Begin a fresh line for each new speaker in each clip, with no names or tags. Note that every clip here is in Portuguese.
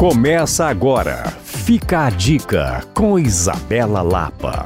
Começa agora. Fica a dica com Isabela Lapa.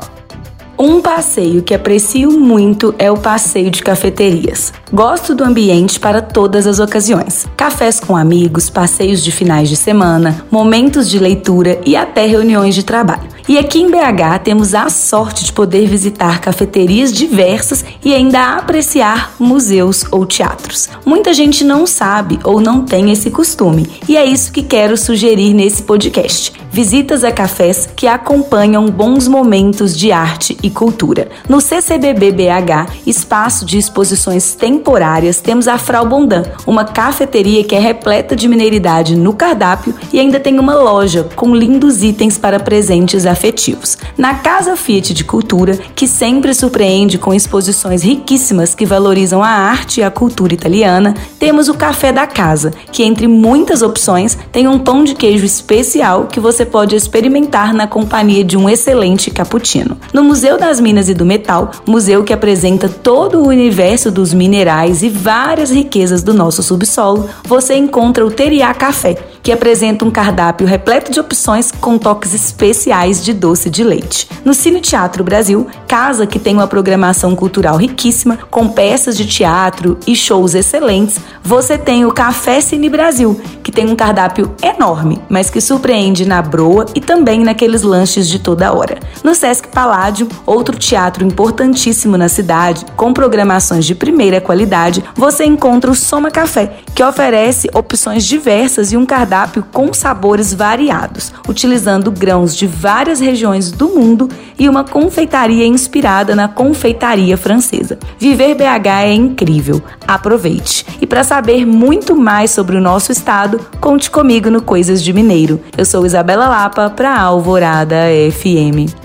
Um passeio que aprecio muito é o passeio de cafeterias. Gosto do ambiente para todas as ocasiões. Cafés com amigos, passeios de finais de semana, momentos de leitura e até reuniões de trabalho. E aqui em BH temos a sorte de poder visitar cafeterias diversas e ainda apreciar museus ou teatros. Muita gente não sabe ou não tem esse costume, e é isso que quero sugerir nesse podcast. Visitas a cafés que acompanham bons momentos de arte e cultura. No CCBB BH, espaço de exposições temporárias, temos a Frau Bondan, uma cafeteria que é repleta de mineiridade no cardápio e ainda tem uma loja com lindos itens para presentes afetivos. Na Casa Fiat de Cultura, que sempre surpreende com exposições riquíssimas que valorizam a arte e a cultura italiana, temos o Café da Casa, que entre muitas opções tem um pão de queijo especial que você pode experimentar na companhia de um excelente cappuccino. No Museu das Minas e do Metal, museu que apresenta todo o universo dos minerais e várias riquezas do nosso subsolo, você encontra o Teriá Café, que apresenta um cardápio repleto de opções com toques especiais de doce de leite. No Cine Teatro Brasil, casa que tem uma programação cultural riquíssima, com peças de teatro e shows excelentes, você tem o Café Cine Brasil, que tem um cardápio enorme, mas que surpreende na broa e também naqueles lanches de toda hora. No Sesc Paládio, outro teatro importantíssimo na cidade, com programações de primeira qualidade, você encontra o Soma Café, que oferece opções diversas e um cardápio cardápio com sabores variados, utilizando grãos de várias regiões do mundo e uma confeitaria inspirada na confeitaria francesa. Viver BH é incrível, aproveite! E para saber muito mais sobre o nosso estado, conte comigo no Coisas de Mineiro. Eu sou Isabela Lapa para Alvorada FM.